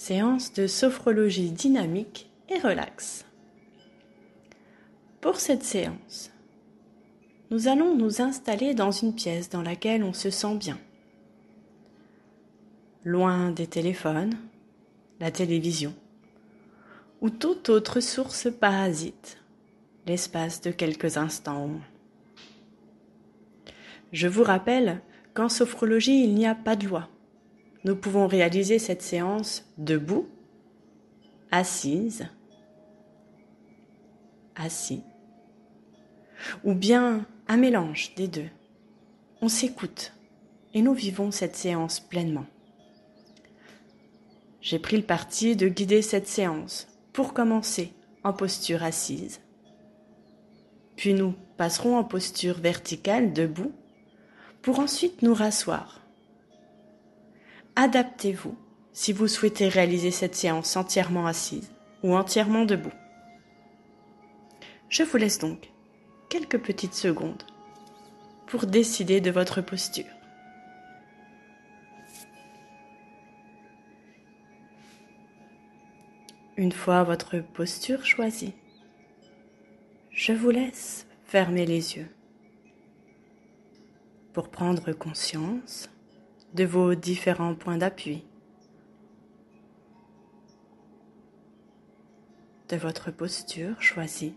séance de sophrologie dynamique et relaxe. Pour cette séance, nous allons nous installer dans une pièce dans laquelle on se sent bien. Loin des téléphones, la télévision ou toute autre source parasite, l'espace de quelques instants. Je vous rappelle qu'en sophrologie, il n'y a pas de loi nous pouvons réaliser cette séance debout, assise, assis, ou bien un mélange des deux. On s'écoute et nous vivons cette séance pleinement. J'ai pris le parti de guider cette séance pour commencer en posture assise. Puis nous passerons en posture verticale debout pour ensuite nous rasseoir Adaptez-vous si vous souhaitez réaliser cette séance entièrement assise ou entièrement debout. Je vous laisse donc quelques petites secondes pour décider de votre posture. Une fois votre posture choisie, je vous laisse fermer les yeux pour prendre conscience de vos différents points d'appui, de votre posture choisie.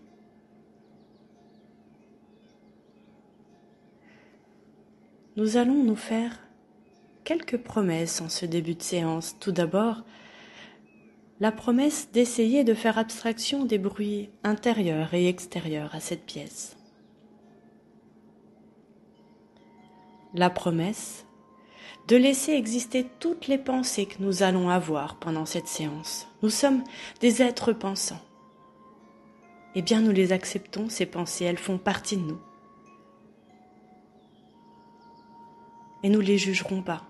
Nous allons nous faire quelques promesses en ce début de séance. Tout d'abord, la promesse d'essayer de faire abstraction des bruits intérieurs et extérieurs à cette pièce. La promesse de laisser exister toutes les pensées que nous allons avoir pendant cette séance. Nous sommes des êtres pensants. Eh bien, nous les acceptons, ces pensées, elles font partie de nous. Et nous ne les jugerons pas.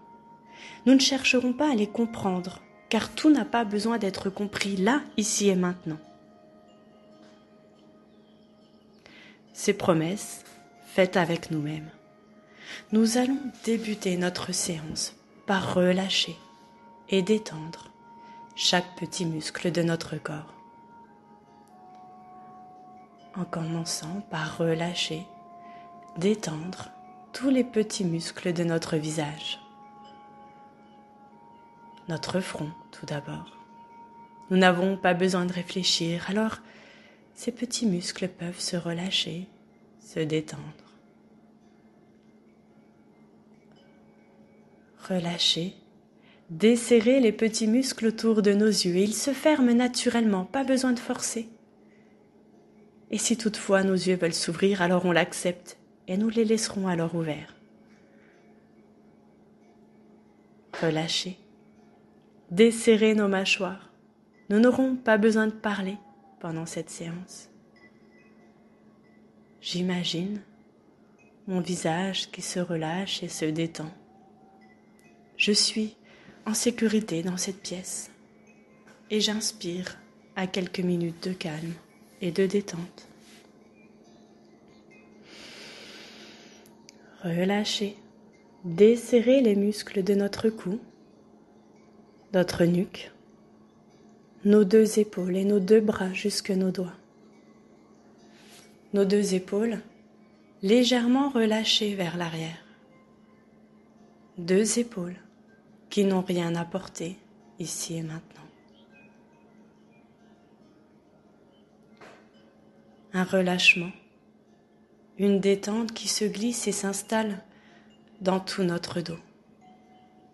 Nous ne chercherons pas à les comprendre, car tout n'a pas besoin d'être compris là, ici et maintenant. Ces promesses, faites avec nous-mêmes nous allons débuter notre séance par relâcher et détendre chaque petit muscle de notre corps. En commençant par relâcher, détendre tous les petits muscles de notre visage. Notre front tout d'abord. Nous n'avons pas besoin de réfléchir, alors ces petits muscles peuvent se relâcher, se détendre. Relâchez. Desserrez les petits muscles autour de nos yeux. Ils se ferment naturellement, pas besoin de forcer. Et si toutefois nos yeux veulent s'ouvrir, alors on l'accepte et nous les laisserons alors ouverts. Relâchez. Desserrez nos mâchoires. Nous n'aurons pas besoin de parler pendant cette séance. J'imagine mon visage qui se relâche et se détend. Je suis en sécurité dans cette pièce et j'inspire à quelques minutes de calme et de détente. Relâchez, desserrez les muscles de notre cou, notre nuque, nos deux épaules et nos deux bras jusque nos doigts. Nos deux épaules légèrement relâchées vers l'arrière. Deux épaules qui n'ont rien apporté ici et maintenant. Un relâchement, une détente qui se glisse et s'installe dans tout notre dos,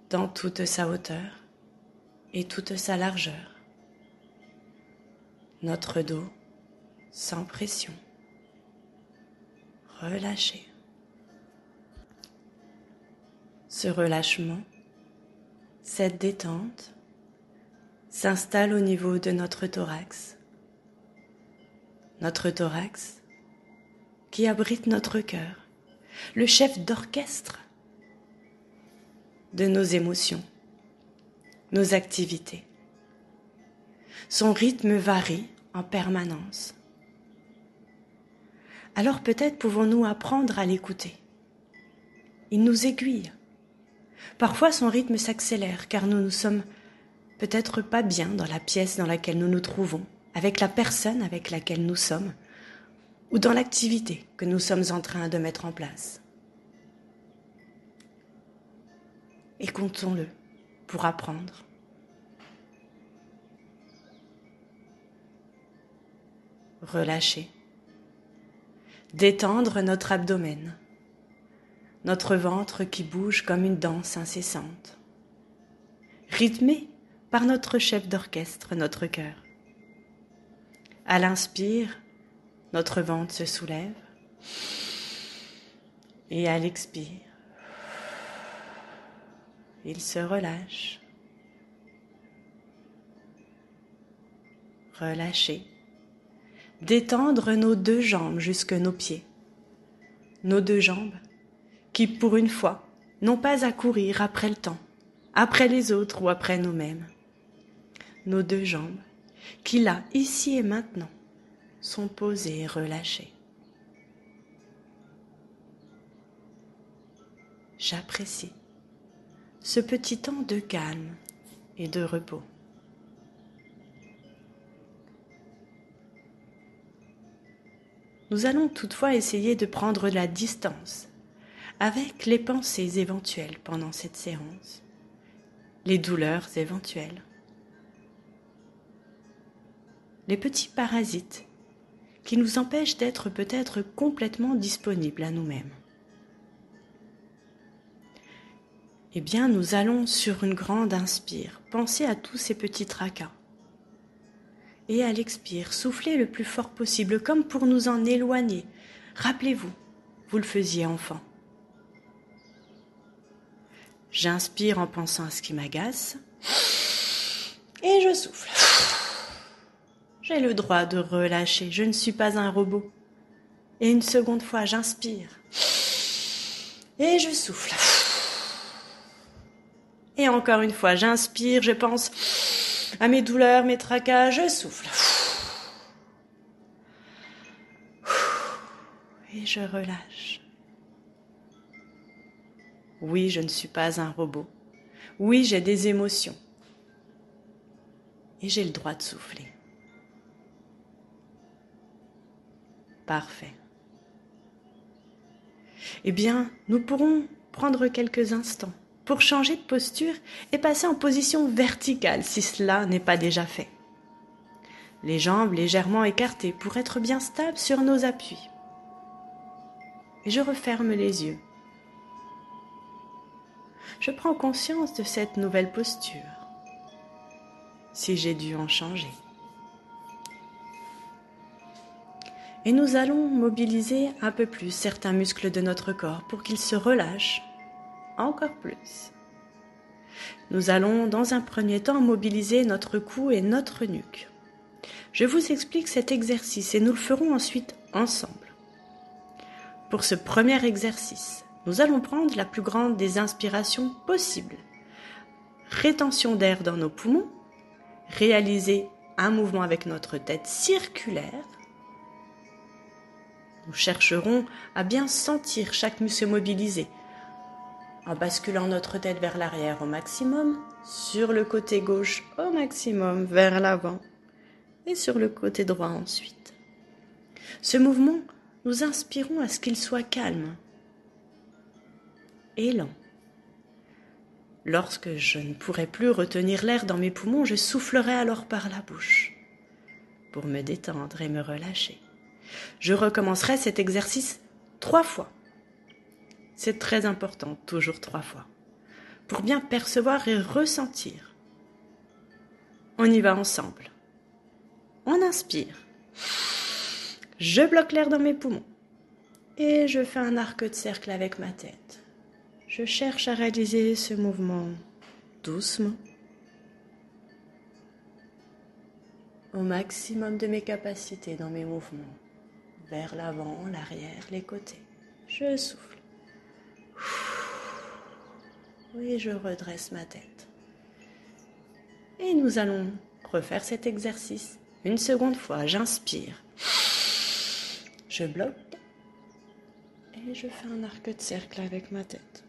dans toute sa hauteur et toute sa largeur. Notre dos sans pression, relâché. Ce relâchement cette détente s'installe au niveau de notre thorax. Notre thorax qui abrite notre cœur, le chef d'orchestre de nos émotions, nos activités. Son rythme varie en permanence. Alors peut-être pouvons-nous apprendre à l'écouter. Il nous aiguille Parfois son rythme s'accélère car nous nous sommes peut-être pas bien dans la pièce dans laquelle nous nous trouvons, avec la personne avec laquelle nous sommes, ou dans l'activité que nous sommes en train de mettre en place. Et comptons-le pour apprendre. Relâcher. Détendre notre abdomen, notre ventre qui bouge comme une danse incessante. Rythmé par notre chef d'orchestre, notre cœur. À l'inspire, notre ventre se soulève et à l'expire, il se relâche. Relâcher. Détendre nos deux jambes jusque nos pieds. Nos deux jambes qui, pour une fois, n'ont pas à courir après le temps, après les autres ou après nous-mêmes nos deux jambes, qui là, ici et maintenant, sont posées et relâchées. J'apprécie ce petit temps de calme et de repos. Nous allons toutefois essayer de prendre la distance avec les pensées éventuelles pendant cette séance, les douleurs éventuelles, les petits parasites qui nous empêchent d'être peut-être complètement disponibles à nous-mêmes. Eh bien, nous allons sur une grande inspire penser à tous ces petits tracas. Et à l'expire, souffler le plus fort possible, comme pour nous en éloigner. Rappelez-vous, vous le faisiez enfant. J'inspire en pensant à ce qui m'agace. Et je souffle. J'ai le droit de relâcher, je ne suis pas un robot. Et une seconde fois, j'inspire. Et je souffle. Et encore une fois, j'inspire, je pense à mes douleurs, mes tracas, je souffle. Et je relâche. Oui, je ne suis pas un robot. Oui, j'ai des émotions. Et j'ai le droit de souffler. Parfait. Eh bien, nous pourrons prendre quelques instants pour changer de posture et passer en position verticale si cela n'est pas déjà fait. Les jambes légèrement écartées pour être bien stables sur nos appuis. Et je referme les yeux. Je prends conscience de cette nouvelle posture, si j'ai dû en changer. et nous allons mobiliser un peu plus certains muscles de notre corps pour qu'ils se relâchent encore plus. Nous allons dans un premier temps mobiliser notre cou et notre nuque. Je vous explique cet exercice et nous le ferons ensuite ensemble. Pour ce premier exercice, nous allons prendre la plus grande des inspirations possibles. Rétention d'air dans nos poumons, réaliser un mouvement avec notre tête circulaire, nous chercherons à bien sentir chaque muscle mobilisé, en basculant notre tête vers l'arrière au maximum, sur le côté gauche au maximum vers l'avant et sur le côté droit ensuite. Ce mouvement, nous inspirons à ce qu'il soit calme Lorsque je ne pourrai plus retenir l'air dans mes poumons, je soufflerai alors par la bouche pour me détendre et me relâcher. Je recommencerai cet exercice trois fois. C'est très important, toujours trois fois, pour bien percevoir et ressentir. On y va ensemble. On inspire. Je bloque l'air dans mes poumons. Et je fais un arc de cercle avec ma tête. Je cherche à réaliser ce mouvement doucement, au maximum de mes capacités dans mes mouvements vers l'avant, l'arrière, les côtés. Je souffle. Oui, je redresse ma tête. Et nous allons refaire cet exercice. Une seconde fois, j'inspire. Je bloque. Et je fais un arc de cercle avec ma tête.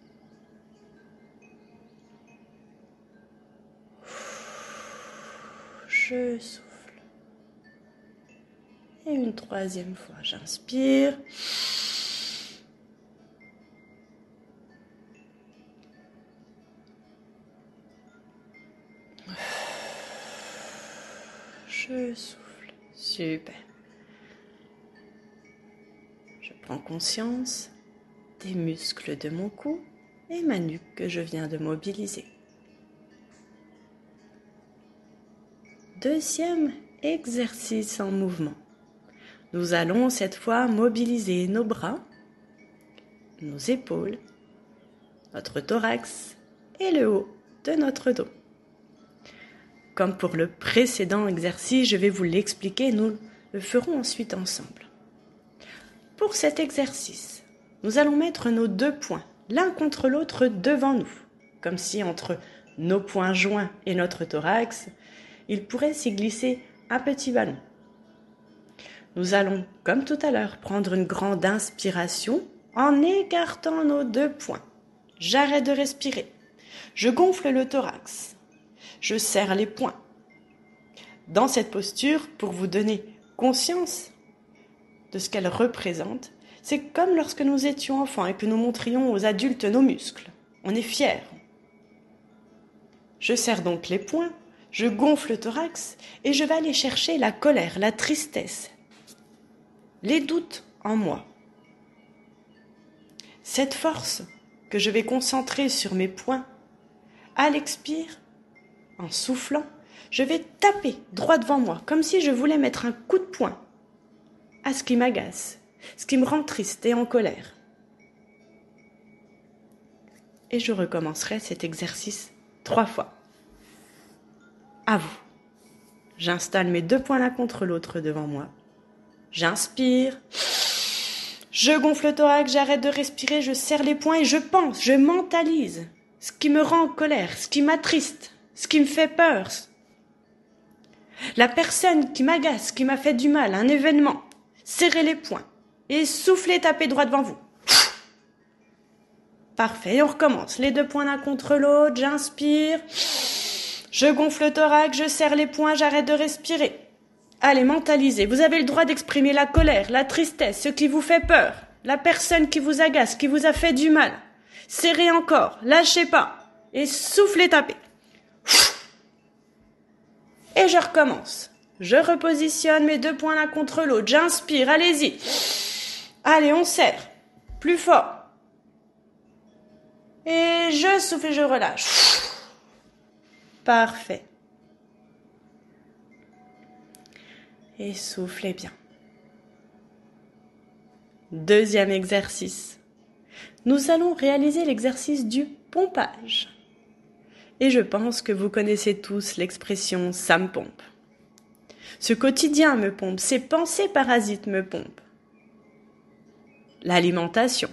Je souffle. Et une troisième fois, j'inspire. Je souffle. Super. Je prends conscience des muscles de mon cou et ma nuque que je viens de mobiliser. Deuxième exercice en mouvement. Nous allons cette fois mobiliser nos bras, nos épaules, notre thorax et le haut de notre dos. Comme pour le précédent exercice, je vais vous l'expliquer, nous le ferons ensuite ensemble. Pour cet exercice, nous allons mettre nos deux poings l'un contre l'autre devant nous, comme si entre nos poings joints et notre thorax, il pourrait s'y glisser un petit ballon. Nous allons, comme tout à l'heure, prendre une grande inspiration en écartant nos deux poings. J'arrête de respirer. Je gonfle le thorax. Je serre les poings. Dans cette posture, pour vous donner conscience de ce qu'elle représente, c'est comme lorsque nous étions enfants et que nous montrions aux adultes nos muscles. On est fiers. Je serre donc les poings je gonfle le thorax et je vais aller chercher la colère, la tristesse, les doutes en moi. Cette force que je vais concentrer sur mes poings, à l'expire, en soufflant, je vais taper droit devant moi, comme si je voulais mettre un coup de poing à ce qui m'agace, ce qui me rend triste et en colère. Et je recommencerai cet exercice trois fois à vous. J'installe mes deux poings l'un contre l'autre devant moi. J'inspire. Je gonfle le thorax, j'arrête de respirer, je serre les poings et je pense, je mentalise ce qui me rend en colère, ce qui m'attriste, ce qui me fait peur. La personne qui m'agace, qui m'a fait du mal, un événement. Serrez les poings et soufflez, tapez droit devant vous. Parfait, on recommence. Les deux poings l'un contre l'autre, j'inspire. Je gonfle le thorax, je serre les poings, j'arrête de respirer. Allez, mentalisez. Vous avez le droit d'exprimer la colère, la tristesse, ce qui vous fait peur, la personne qui vous agace, qui vous a fait du mal. Serrez encore, lâchez pas. Et soufflez, tapez. Et je recommence. Je repositionne mes deux poings l'un contre l'autre. J'inspire, allez-y. Allez, on serre. Plus fort. Et je souffle et je relâche. Parfait. Et soufflez bien. Deuxième exercice. Nous allons réaliser l'exercice du pompage. Et je pense que vous connaissez tous l'expression ça me pompe. Ce quotidien me pompe, ces pensées parasites me pompent. L'alimentation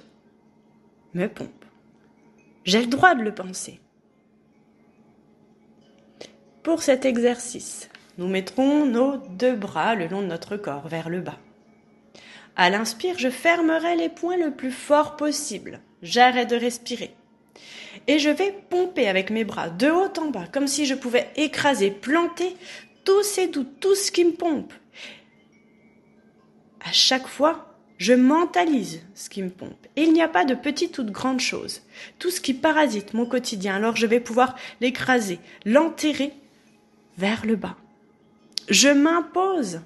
me pompe. J'ai le droit de le penser. Pour cet exercice, nous mettrons nos deux bras le long de notre corps vers le bas. À l'inspire, je fermerai les poings le plus fort possible. J'arrête de respirer. Et je vais pomper avec mes bras de haut en bas, comme si je pouvais écraser, planter tous ces doutes, tout ce qui me pompe. À chaque fois, je mentalise ce qui me pompe. Il n'y a pas de petite ou de grande chose. Tout ce qui parasite mon quotidien, alors je vais pouvoir l'écraser, l'enterrer vers le bas. Je m'impose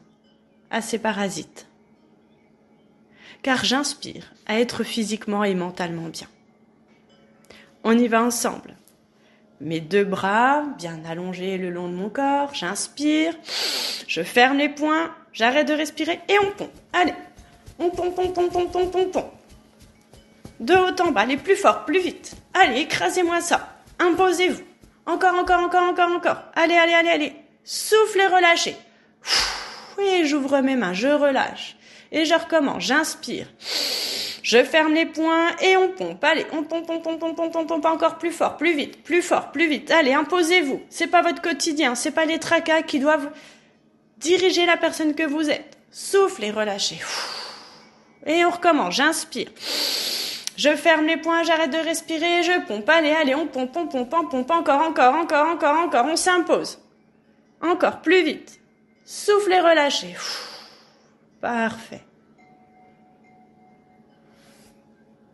à ces parasites, car j'inspire à être physiquement et mentalement bien. On y va ensemble. Mes deux bras bien allongés le long de mon corps, j'inspire, je ferme les poings, j'arrête de respirer et on pompe. Allez, on pompe, on pompe, on pompe, on pompe. De haut en bas, les plus fort, plus vite. Allez, écrasez-moi ça. Imposez-vous. Encore, encore, encore, encore, encore. Allez, allez, allez, allez. Soufflez, relâchez. Et j'ouvre mes mains, je relâche. Et je recommence, j'inspire. Je ferme les poings et on pompe. Allez, on pompe, on pompe, on pompe, on pompe encore plus fort, plus vite, plus fort, plus vite. Allez, imposez-vous. C'est pas votre quotidien, c'est pas les tracas qui doivent diriger la personne que vous êtes. Soufflez, relâchez. Et on recommence, j'inspire. Je ferme les poings, j'arrête de respirer, je pompe. Allez, allez, on pompe, on pompe, on pompe, encore, encore, encore, encore, encore, on s'impose. Encore plus vite. Soufflez, relâchez. Parfait.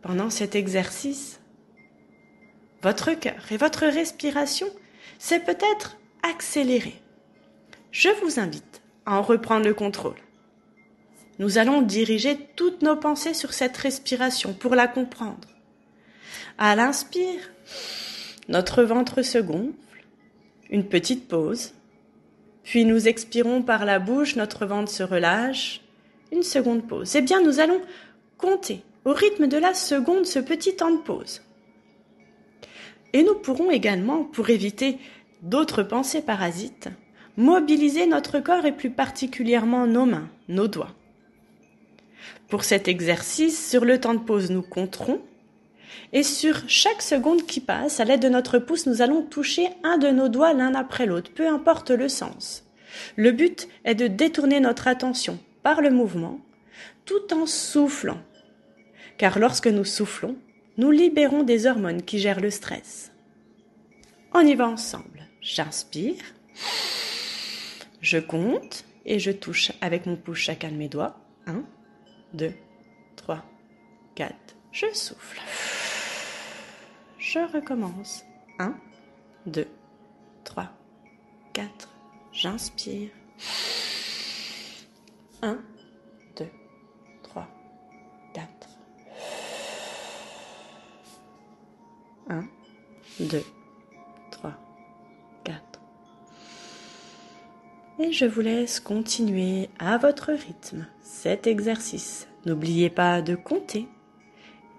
Pendant cet exercice, votre cœur et votre respiration s'est peut-être accéléré. Je vous invite à en reprendre le contrôle. Nous allons diriger toutes nos pensées sur cette respiration pour la comprendre. À l'inspire, notre ventre se gonfle, une petite pause, puis nous expirons par la bouche, notre ventre se relâche, une seconde pause. Eh bien, nous allons compter au rythme de la seconde ce petit temps de pause. Et nous pourrons également, pour éviter d'autres pensées parasites, mobiliser notre corps et plus particulièrement nos mains, nos doigts. Pour cet exercice, sur le temps de pause, nous compterons et sur chaque seconde qui passe, à l'aide de notre pouce, nous allons toucher un de nos doigts l'un après l'autre, peu importe le sens. Le but est de détourner notre attention par le mouvement, tout en soufflant. Car lorsque nous soufflons, nous libérons des hormones qui gèrent le stress. On y va ensemble. J'inspire, je compte et je touche avec mon pouce chacun de mes doigts. 1, 2, 3, 4. Je souffle. Je recommence. 1, 2, 3, 4. J'inspire. 1, 2, 3, 4. 1, 2, Et je vous laisse continuer à votre rythme cet exercice. N'oubliez pas de compter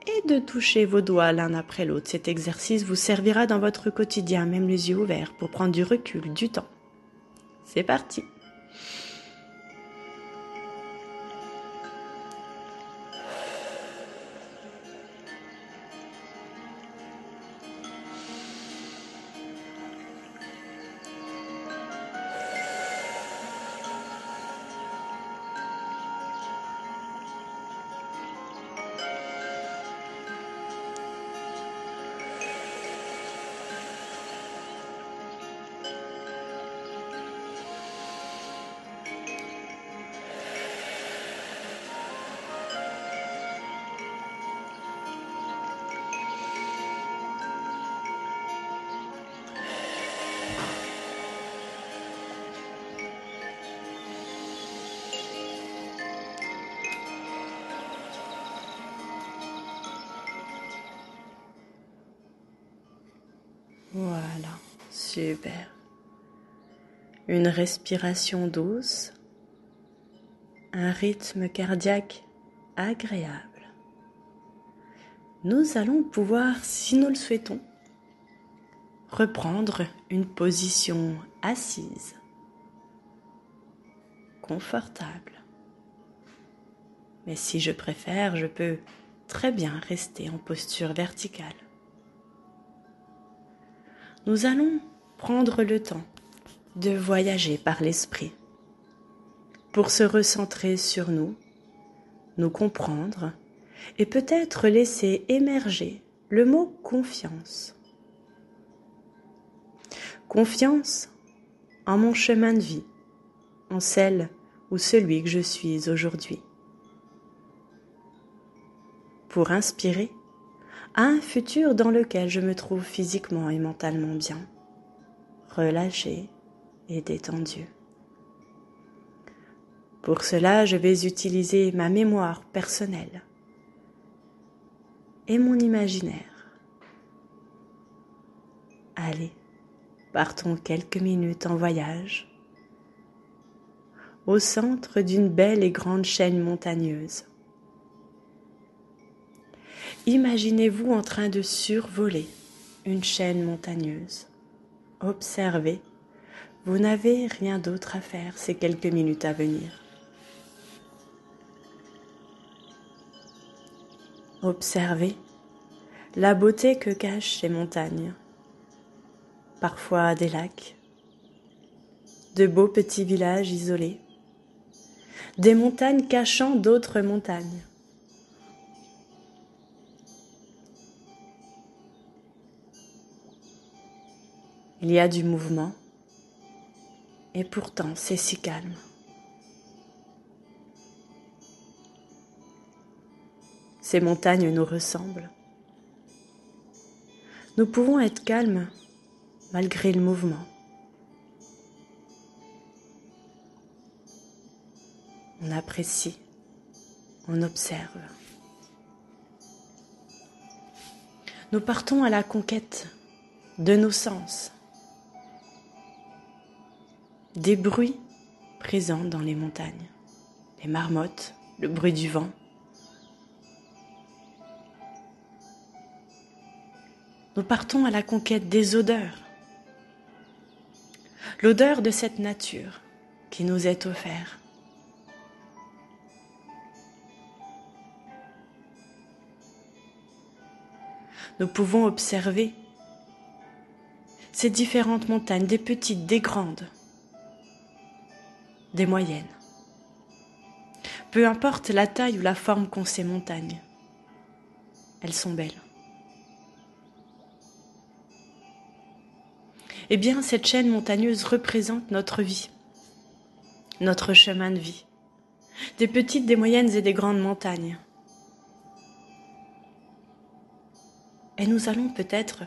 et de toucher vos doigts l'un après l'autre. Cet exercice vous servira dans votre quotidien, même les yeux ouverts, pour prendre du recul, du temps. C'est parti super. Une respiration douce, un rythme cardiaque agréable. Nous allons pouvoir, si nous le souhaitons, reprendre une position assise, confortable. Mais si je préfère, je peux très bien rester en posture verticale nous allons prendre le temps de voyager par l'esprit pour se recentrer sur nous, nous comprendre et peut-être laisser émerger le mot confiance. Confiance en mon chemin de vie, en celle ou celui que je suis aujourd'hui. Pour inspirer, à un futur dans lequel je me trouve physiquement et mentalement bien, relâché et détendu. Pour cela, je vais utiliser ma mémoire personnelle et mon imaginaire. Allez, partons quelques minutes en voyage au centre d'une belle et grande chaîne montagneuse. Imaginez-vous en train de survoler une chaîne montagneuse. Observez, vous n'avez rien d'autre à faire ces quelques minutes à venir. Observez. La beauté que cachent ces montagnes, parfois des lacs, de beaux petits villages isolés, des montagnes cachant d'autres montagnes. Il y a du mouvement, Et pourtant, c'est si calme. Ces montagnes nous ressemblent. Nous pouvons être calmes malgré le mouvement. On apprécie, on observe. Nous partons à la conquête de nos sens, des bruits présents dans les montagnes, les marmottes, le bruit du vent. Nous partons à la conquête des odeurs, l'odeur de cette nature qui nous est offerte. Nous pouvons observer ces différentes montagnes, des petites, des grandes, des moyennes. Peu importe la taille ou la forme qu'ont ces montagnes, elles sont belles. Eh bien, cette chaîne montagneuse représente notre vie, notre chemin de vie, des petites, des moyennes et des grandes montagnes. Et nous allons peut-être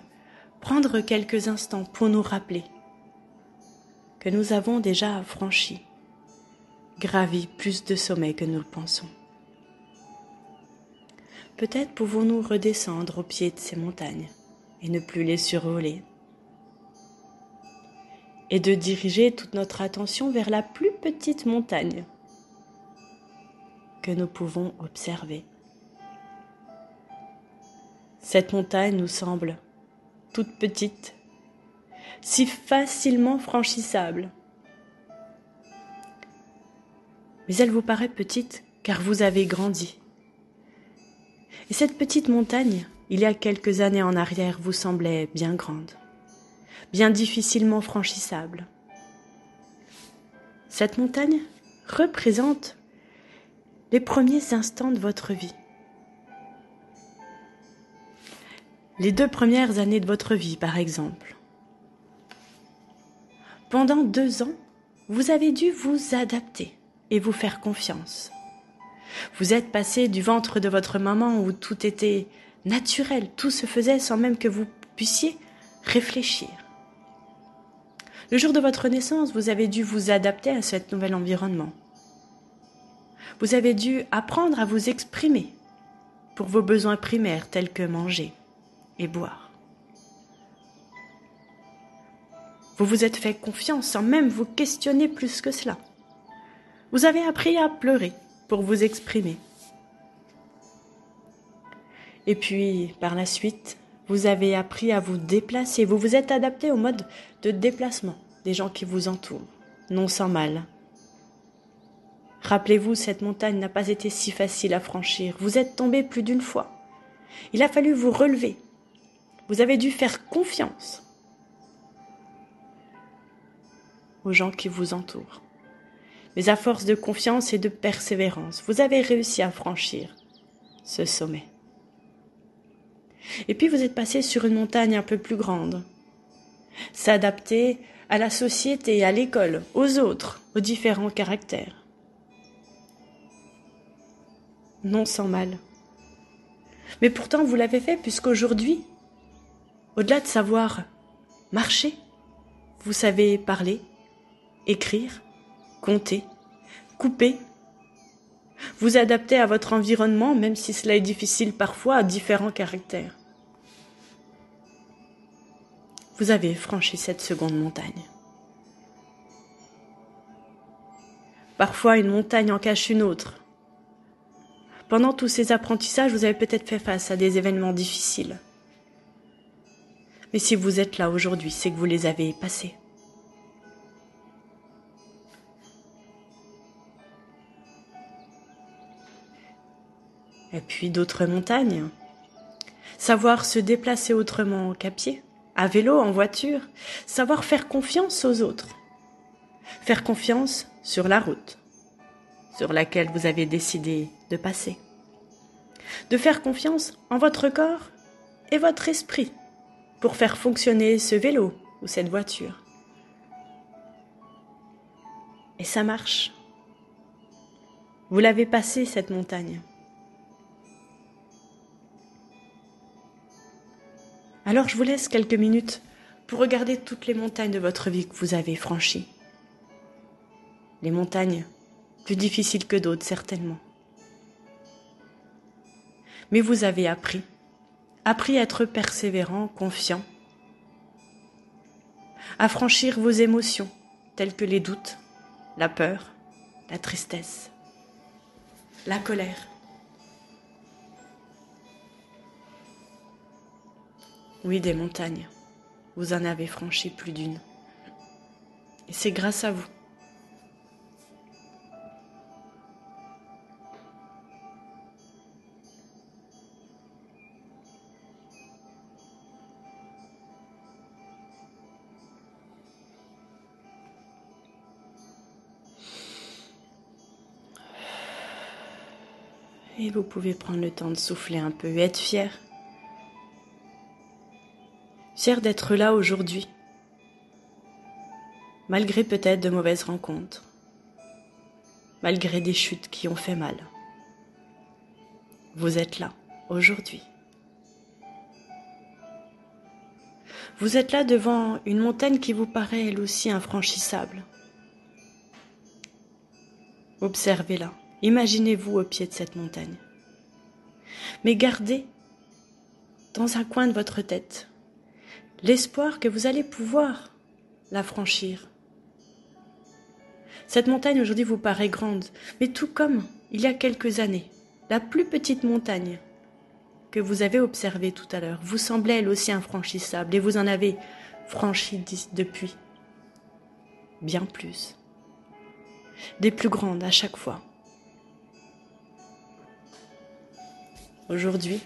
prendre quelques instants pour nous rappeler que nous avons déjà franchi, gravi plus de sommets que nous le pensons. Peut-être pouvons-nous redescendre au pied de ces montagnes et ne plus les survoler, et de diriger toute notre attention vers la plus petite montagne que nous pouvons observer. Cette montagne nous semble toute petite, si facilement franchissable. Mais elle vous paraît petite car vous avez grandi. Et cette petite montagne, il y a quelques années en arrière, vous semblait bien grande, bien difficilement franchissable. Cette montagne représente les premiers instants de votre vie. les deux premières années de votre vie, par exemple. Pendant deux ans, vous avez dû vous adapter et vous faire confiance. Vous êtes passé du ventre de votre maman où tout était naturel, tout se faisait sans même que vous puissiez réfléchir. Le jour de votre naissance, vous avez dû vous adapter à ce nouvel environnement. Vous avez dû apprendre à vous exprimer pour vos besoins primaires tels que manger, et boire. Vous vous êtes fait confiance sans même vous questionner plus que cela. Vous avez appris à pleurer pour vous exprimer. Et puis, par la suite, vous avez appris à vous déplacer. Vous vous êtes adapté au mode de déplacement des gens qui vous entourent, non sans mal. Rappelez-vous, cette montagne n'a pas été si facile à franchir. Vous êtes tombé plus d'une fois. Il a fallu vous relever vous avez dû faire confiance aux gens qui vous entourent. Mais à force de confiance et de persévérance, vous avez réussi à franchir ce sommet. Et puis vous êtes passé sur une montagne un peu plus grande. S'adapter à la société, à l'école, aux autres, aux différents caractères. Non sans mal. Mais pourtant vous l'avez fait puisqu'aujourd'hui, au-delà de savoir marcher, vous savez parler, écrire, compter, couper, vous adapter à votre environnement, même si cela est difficile parfois, à différents caractères. Vous avez franchi cette seconde montagne. Parfois, une montagne en cache une autre. Pendant tous ces apprentissages, vous avez peut-être fait face à des événements difficiles. Mais si vous êtes là aujourd'hui, c'est que vous les avez passés. Et puis d'autres montagnes. Savoir se déplacer autrement qu'à pied, à vélo, en voiture. Savoir faire confiance aux autres. Faire confiance sur la route sur laquelle vous avez décidé de passer. De faire confiance en votre corps et votre esprit pour faire fonctionner ce vélo ou cette voiture. Et ça marche. Vous l'avez passé, cette montagne. Alors je vous laisse quelques minutes pour regarder toutes les montagnes de votre vie que vous avez franchies. Les montagnes plus difficiles que d'autres, certainement. Mais vous avez appris, appris à être persévérant, confiant, à franchir vos émotions, telles que les doutes, la peur, la tristesse, la colère. Oui, des montagnes. Vous en avez franchi plus d'une. Et c'est grâce à vous. Et vous pouvez prendre le temps de souffler un peu et être fier. D'être là aujourd'hui, malgré peut-être de mauvaises rencontres, malgré des chutes qui ont fait mal. Vous êtes là aujourd'hui. Vous êtes là devant une montagne qui vous paraît elle aussi infranchissable. Observez-la. Imaginez-vous au pied de cette montagne. Mais gardez dans un coin de votre tête l'espoir que vous allez pouvoir la franchir. Cette montagne aujourd'hui vous paraît grande, mais tout comme il y a quelques années, la plus petite montagne que vous avez observée tout à l'heure vous semblait elle aussi infranchissable et vous en avez franchi depuis bien plus, des plus grandes à chaque fois. Aujourd'hui,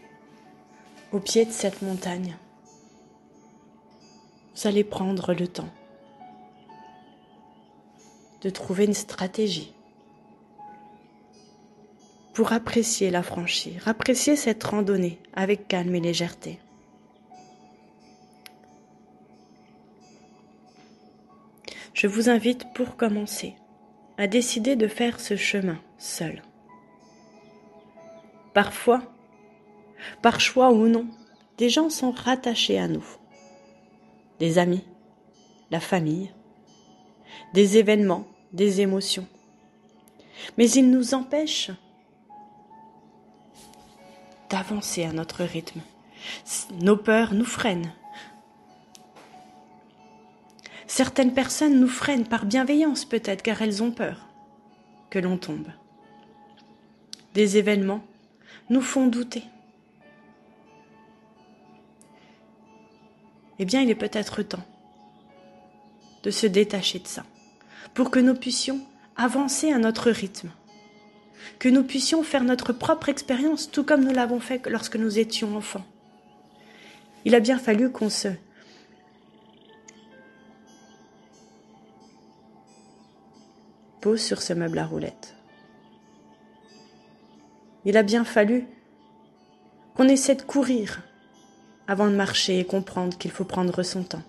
au pied de cette montagne, vous allez prendre le temps de trouver une stratégie pour apprécier la franchir, apprécier cette randonnée avec calme et légèreté. Je vous invite pour commencer à décider de faire ce chemin seul. Parfois, par choix ou non, des gens sont rattachés à nous. Des amis, la famille, des événements, des émotions. Mais ils nous empêchent d'avancer à notre rythme. Nos peurs nous freinent. Certaines personnes nous freinent par bienveillance peut-être car elles ont peur que l'on tombe. Des événements nous font douter. Eh bien il est peut-être temps de se détacher de ça, pour que nous puissions avancer à notre rythme, que nous puissions faire notre propre expérience tout comme nous l'avons fait lorsque nous étions enfants. Il a bien fallu qu'on se pose sur ce meuble à roulettes. Il a bien fallu qu'on essaie de courir avant de marcher et comprendre qu'il faut prendre son temps.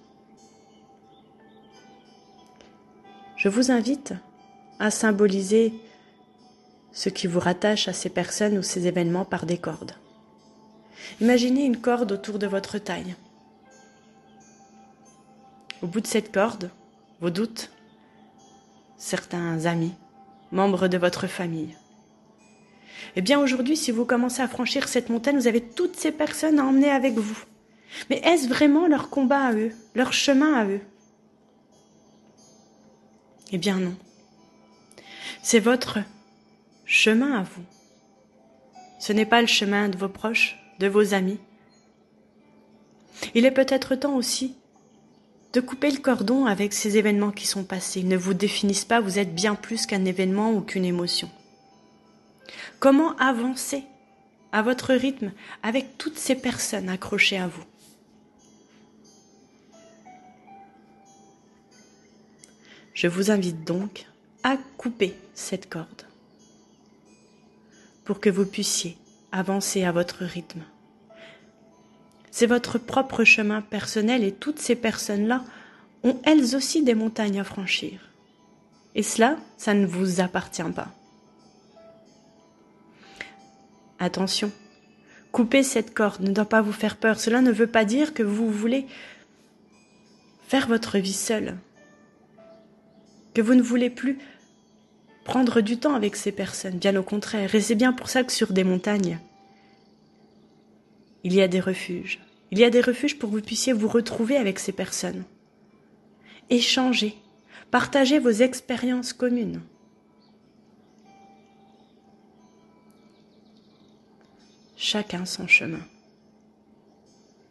Je vous invite à symboliser ce qui vous rattache à ces personnes ou ces événements par des cordes. Imaginez une corde autour de votre taille. Au bout de cette corde, vos doutes, certains amis, membres de votre famille. Eh bien aujourd'hui, si vous commencez à franchir cette montagne, vous avez toutes ces personnes à emmener avec vous. Mais est-ce vraiment leur combat à eux, leur chemin à eux? Eh bien non. C'est votre chemin à vous. Ce n'est pas le chemin de vos proches, de vos amis. Il est peut-être temps aussi de couper le cordon avec ces événements qui sont passés. Ils ne vous définissent pas, vous êtes bien plus qu'un événement ou qu'une émotion. Comment avancer à votre rythme avec toutes ces personnes accrochées à vous? Je vous invite donc à couper cette corde pour que vous puissiez avancer à votre rythme. C'est votre propre chemin personnel et toutes ces personnes-là ont elles aussi des montagnes à franchir. Et cela, ça ne vous appartient pas. Attention, couper cette corde ne doit pas vous faire peur. Cela ne veut pas dire que vous voulez faire votre vie seule, que vous ne voulez plus prendre du temps avec ces personnes, bien au contraire. Et c'est bien pour ça que sur des montagnes, il y a des refuges. Il y a des refuges pour que vous puissiez vous retrouver avec ces personnes. Échanger, partager vos expériences communes. Chacun son chemin,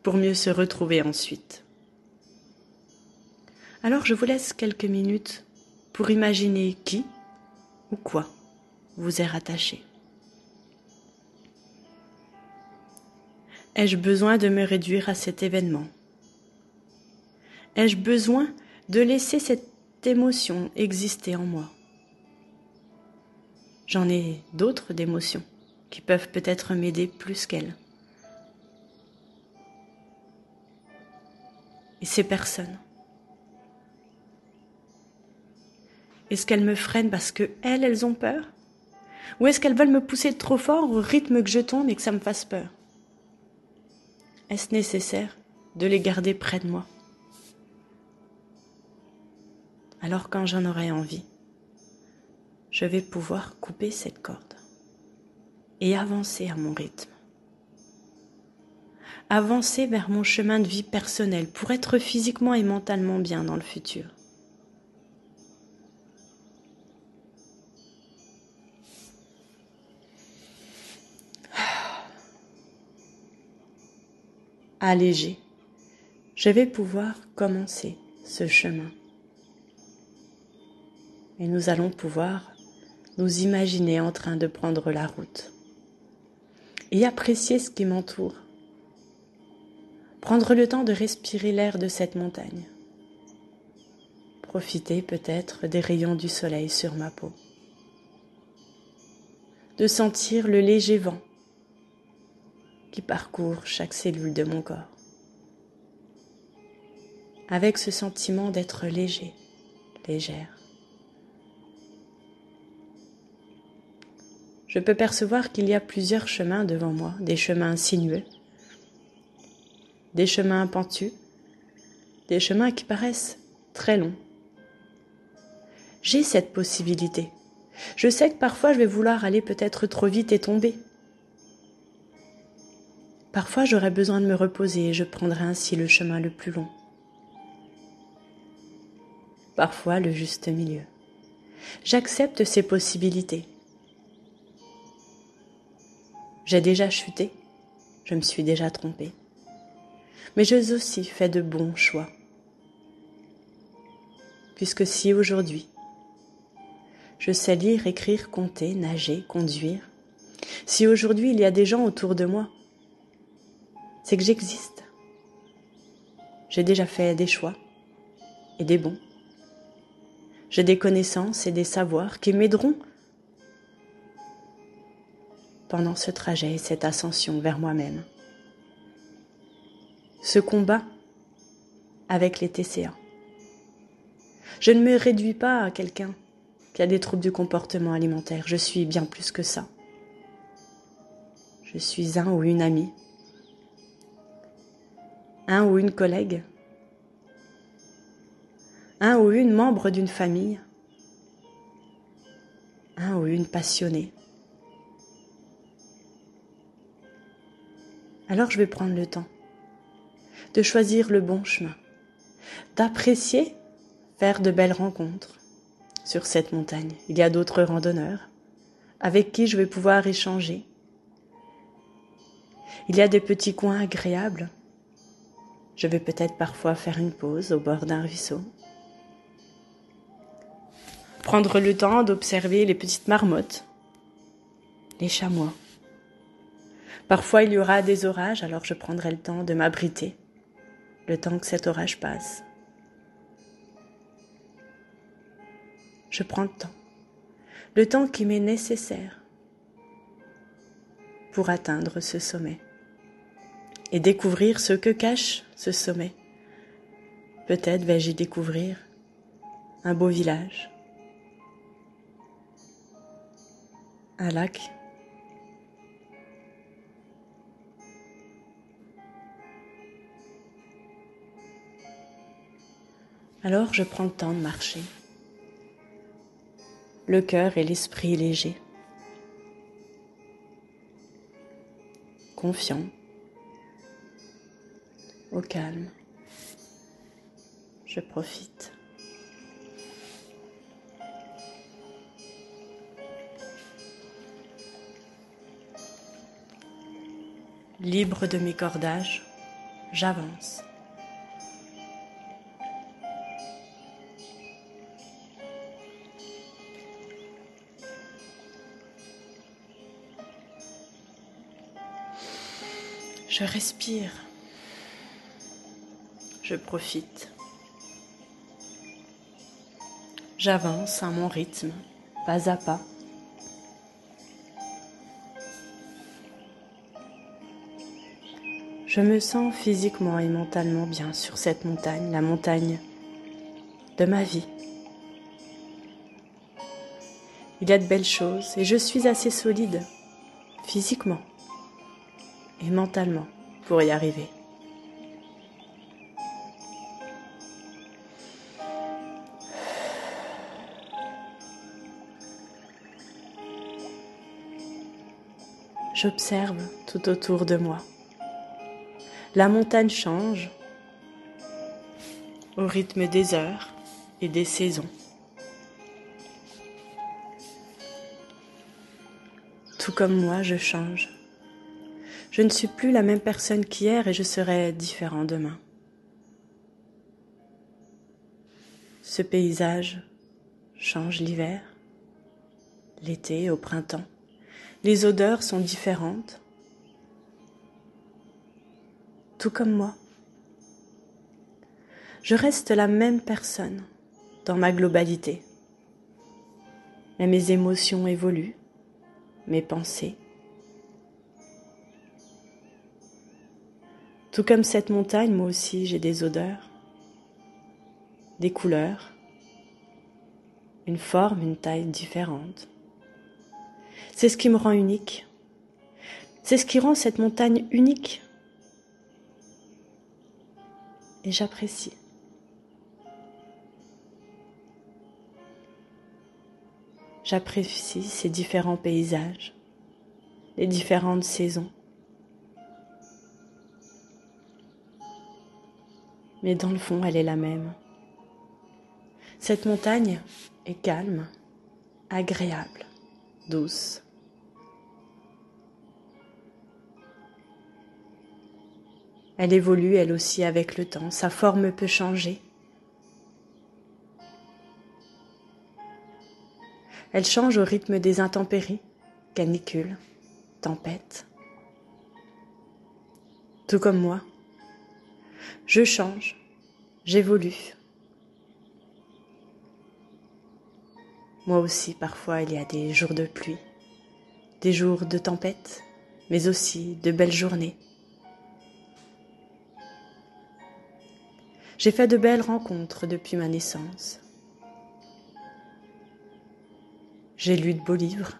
pour mieux se retrouver ensuite. Alors je vous laisse quelques minutes pour imaginer qui ou quoi vous est rattaché. Ai-je besoin de me réduire à cet événement? Ai-je besoin de laisser cette émotion exister en moi? J'en ai d'autres d'émotions qui peuvent peut-être m'aider plus qu'elles. Et ces personnes. Est-ce qu'elles me freinent parce que elles, elles ont peur? Ou est-ce qu'elles veulent me pousser trop fort au rythme que je tombe et que ça me fasse peur? Est-ce nécessaire de les garder près de moi? Alors quand j'en aurai envie, je vais pouvoir couper cette corde et avancer à mon rythme. Avancer vers mon chemin de vie personnel pour être physiquement et mentalement bien dans le futur. allégé, je vais pouvoir commencer ce chemin. Et nous allons pouvoir nous imaginer en train de prendre la route et apprécier ce qui m'entoure. Prendre le temps de respirer l'air de cette montagne. Profiter peut-être des rayons du soleil sur ma peau. De sentir le léger vent qui parcourt chaque cellule de mon corps. Avec ce sentiment d'être léger, légère. Je peux percevoir qu'il y a plusieurs chemins devant moi, des chemins sinueux, des chemins pentus, des chemins qui paraissent très longs. J'ai cette possibilité. Je sais que parfois je vais vouloir aller peut-être trop vite et tomber. Parfois j'aurais besoin de me reposer et je prendrai ainsi le chemin le plus long. Parfois le juste milieu. J'accepte ces possibilités. J'ai déjà chuté, je me suis déjà trompée. Mais j'ai aussi fait de bons choix. Puisque si aujourd'hui, je sais lire, écrire, compter, nager, conduire, si aujourd'hui il y a des gens autour de moi c'est que j'existe. J'ai déjà fait des choix et des bons. J'ai des connaissances et des savoirs qui m'aideront pendant ce trajet et cette ascension vers moi-même. Ce combat avec les TCA. Je ne me réduis pas à quelqu'un qui a des troubles du comportement alimentaire. Je suis bien plus que ça. Je suis un ou une amie un ou une collègue, un ou une membre d'une famille, un ou une passionnée. Alors je vais prendre le temps de choisir le bon chemin, d'apprécier faire de belles rencontres sur cette montagne. Il y a d'autres randonneurs avec qui je vais pouvoir échanger. Il y a des petits coins agréables je vais peut-être parfois faire une pause au bord d'un ruisseau. Prendre le temps d'observer les petites marmottes, les chamois. Parfois il y aura des orages, alors je prendrai le temps de m'abriter, le temps que cet orage passe. Je prends le temps, le temps qui m'est nécessaire pour atteindre ce sommet et découvrir ce que cache ce sommet. Peut-être vais-je y découvrir un beau village, un lac. Alors je prends le temps de marcher, le cœur et l'esprit légers, confiant, au calme. Je profite. Libre de mes cordages, j'avance. Je respire. Je profite. J'avance à mon rythme, pas à pas. Je me sens physiquement et mentalement bien sur cette montagne, la montagne de ma vie. Il y a de belles choses et je suis assez solide, physiquement et mentalement, pour y arriver. J'observe tout autour de moi. La montagne change au rythme des heures et des saisons. Tout comme moi, je change. Je ne suis plus la même personne qu'hier et je serai différent demain. Ce paysage change l'hiver, l'été, au printemps. Les odeurs sont différentes tout comme moi. Je reste la même personne dans ma globalité. Mais mes émotions évoluent, mes pensées. Tout comme cette montagne, moi aussi j'ai des odeurs, des couleurs, une forme, une taille différente. C'est ce qui me rend unique. C'est ce qui rend cette montagne unique et j'apprécie. J'apprécie ces différents paysages, les différentes saisons. Mais dans le fond, elle est la même. Cette montagne est calme, agréable, douce. Elle évolue elle aussi avec le temps, sa forme peut changer. Elle change au rythme des intempéries, canicules, tempêtes. Tout comme moi, je change, j'évolue. Moi aussi, parfois, il y a des jours de pluie, des jours de tempête, mais aussi de belles journées. J'ai fait de belles rencontres depuis ma naissance. J'ai lu de beaux livres,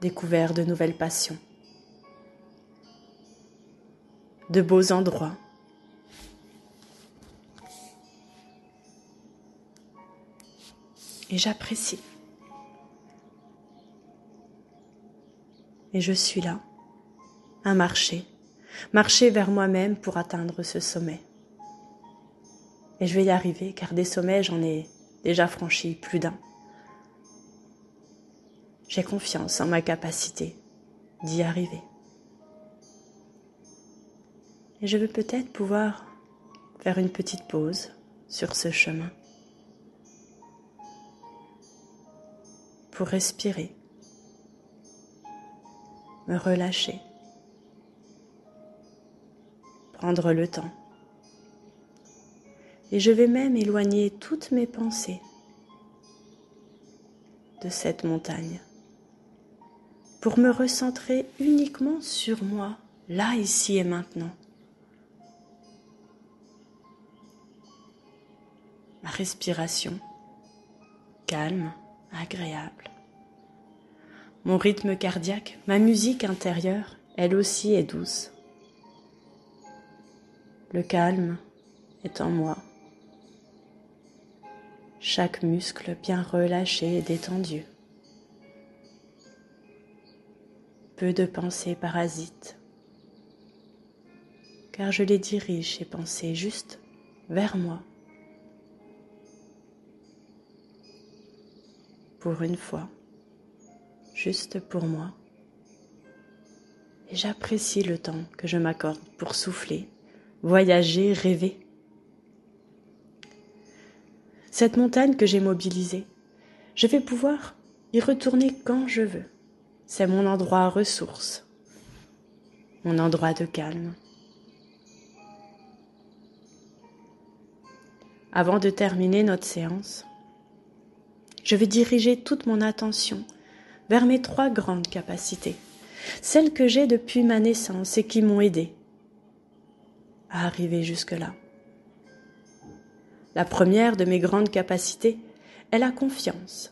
découvert de nouvelles passions, de beaux endroits. Et j'apprécie. Et je suis là, à marcher marcher vers moi-même pour atteindre ce sommet. Et je vais y arriver car des sommets, j'en ai déjà franchi plus d'un. J'ai confiance en ma capacité d'y arriver. Et je vais peut-être pouvoir faire une petite pause sur ce chemin pour respirer, me relâcher prendre le temps. Et je vais même éloigner toutes mes pensées de cette montagne pour me recentrer uniquement sur moi, là, ici et maintenant. Respiration calme, agréable. Mon rythme cardiaque, ma musique intérieure, elle aussi est douce. Le calme est en moi. Chaque muscle bien relâché et détendu. Peu de pensées parasites, car je les dirige ces pensées juste vers moi. Pour une fois, juste pour moi. Et j'apprécie le temps que je m'accorde pour souffler, voyager, rêver. Cette montagne que j'ai mobilisée, je vais pouvoir y retourner quand je veux. C'est mon endroit ressource, mon endroit de calme. Avant de terminer notre séance, je vais diriger toute mon attention vers mes trois grandes capacités, celles que j'ai depuis ma naissance et qui m'ont aidé à arriver jusque-là. La première de mes grandes capacités est la confiance.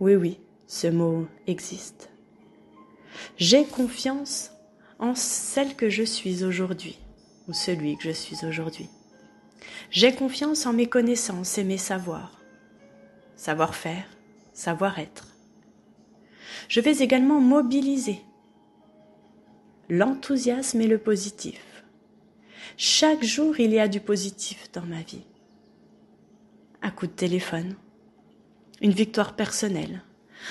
Oui, oui, ce mot existe. J'ai confiance en celle que je suis aujourd'hui, ou celui que je suis aujourd'hui. J'ai confiance en mes connaissances et mes savoirs, savoir-faire, savoir-être. Je vais également mobiliser l'enthousiasme et le positif. Chaque jour, il y a du positif dans ma vie. Un coup de téléphone, une victoire personnelle,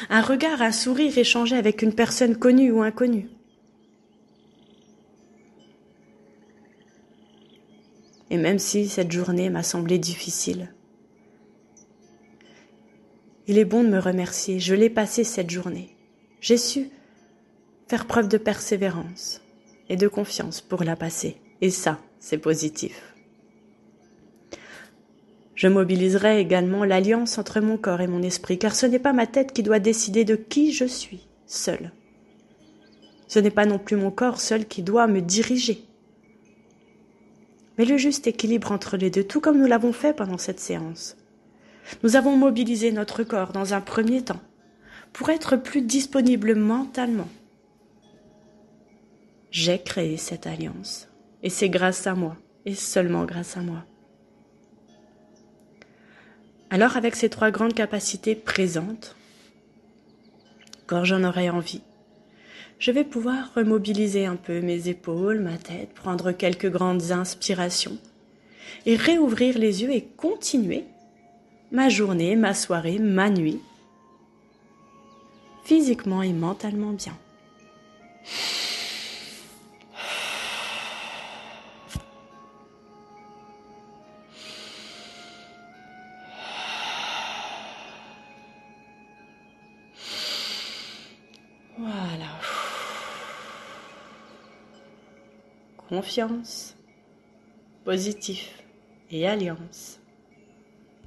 un regard, un sourire échangé avec une personne connue ou inconnue. Et même si cette journée m'a semblé difficile, il est bon de me remercier. Je l'ai passée cette journée. J'ai su faire preuve de persévérance et de confiance pour la passer. Et ça, c'est positif. Je mobiliserai également l'alliance entre mon corps et mon esprit, car ce n'est pas ma tête qui doit décider de qui je suis, seul. Ce n'est pas non plus mon corps seul qui doit me diriger. Mais le juste équilibre entre les deux, tout comme nous l'avons fait pendant cette séance. Nous avons mobilisé notre corps dans un premier temps pour être plus disponible mentalement. J'ai créé cette alliance, et c'est grâce à moi, et seulement grâce à moi. Alors avec ces trois grandes capacités présentes, quand j'en aurai envie, je vais pouvoir remobiliser un peu mes épaules, ma tête, prendre quelques grandes inspirations et réouvrir les yeux et continuer ma journée, ma soirée, ma nuit, physiquement et mentalement bien. confiance, positif et alliance.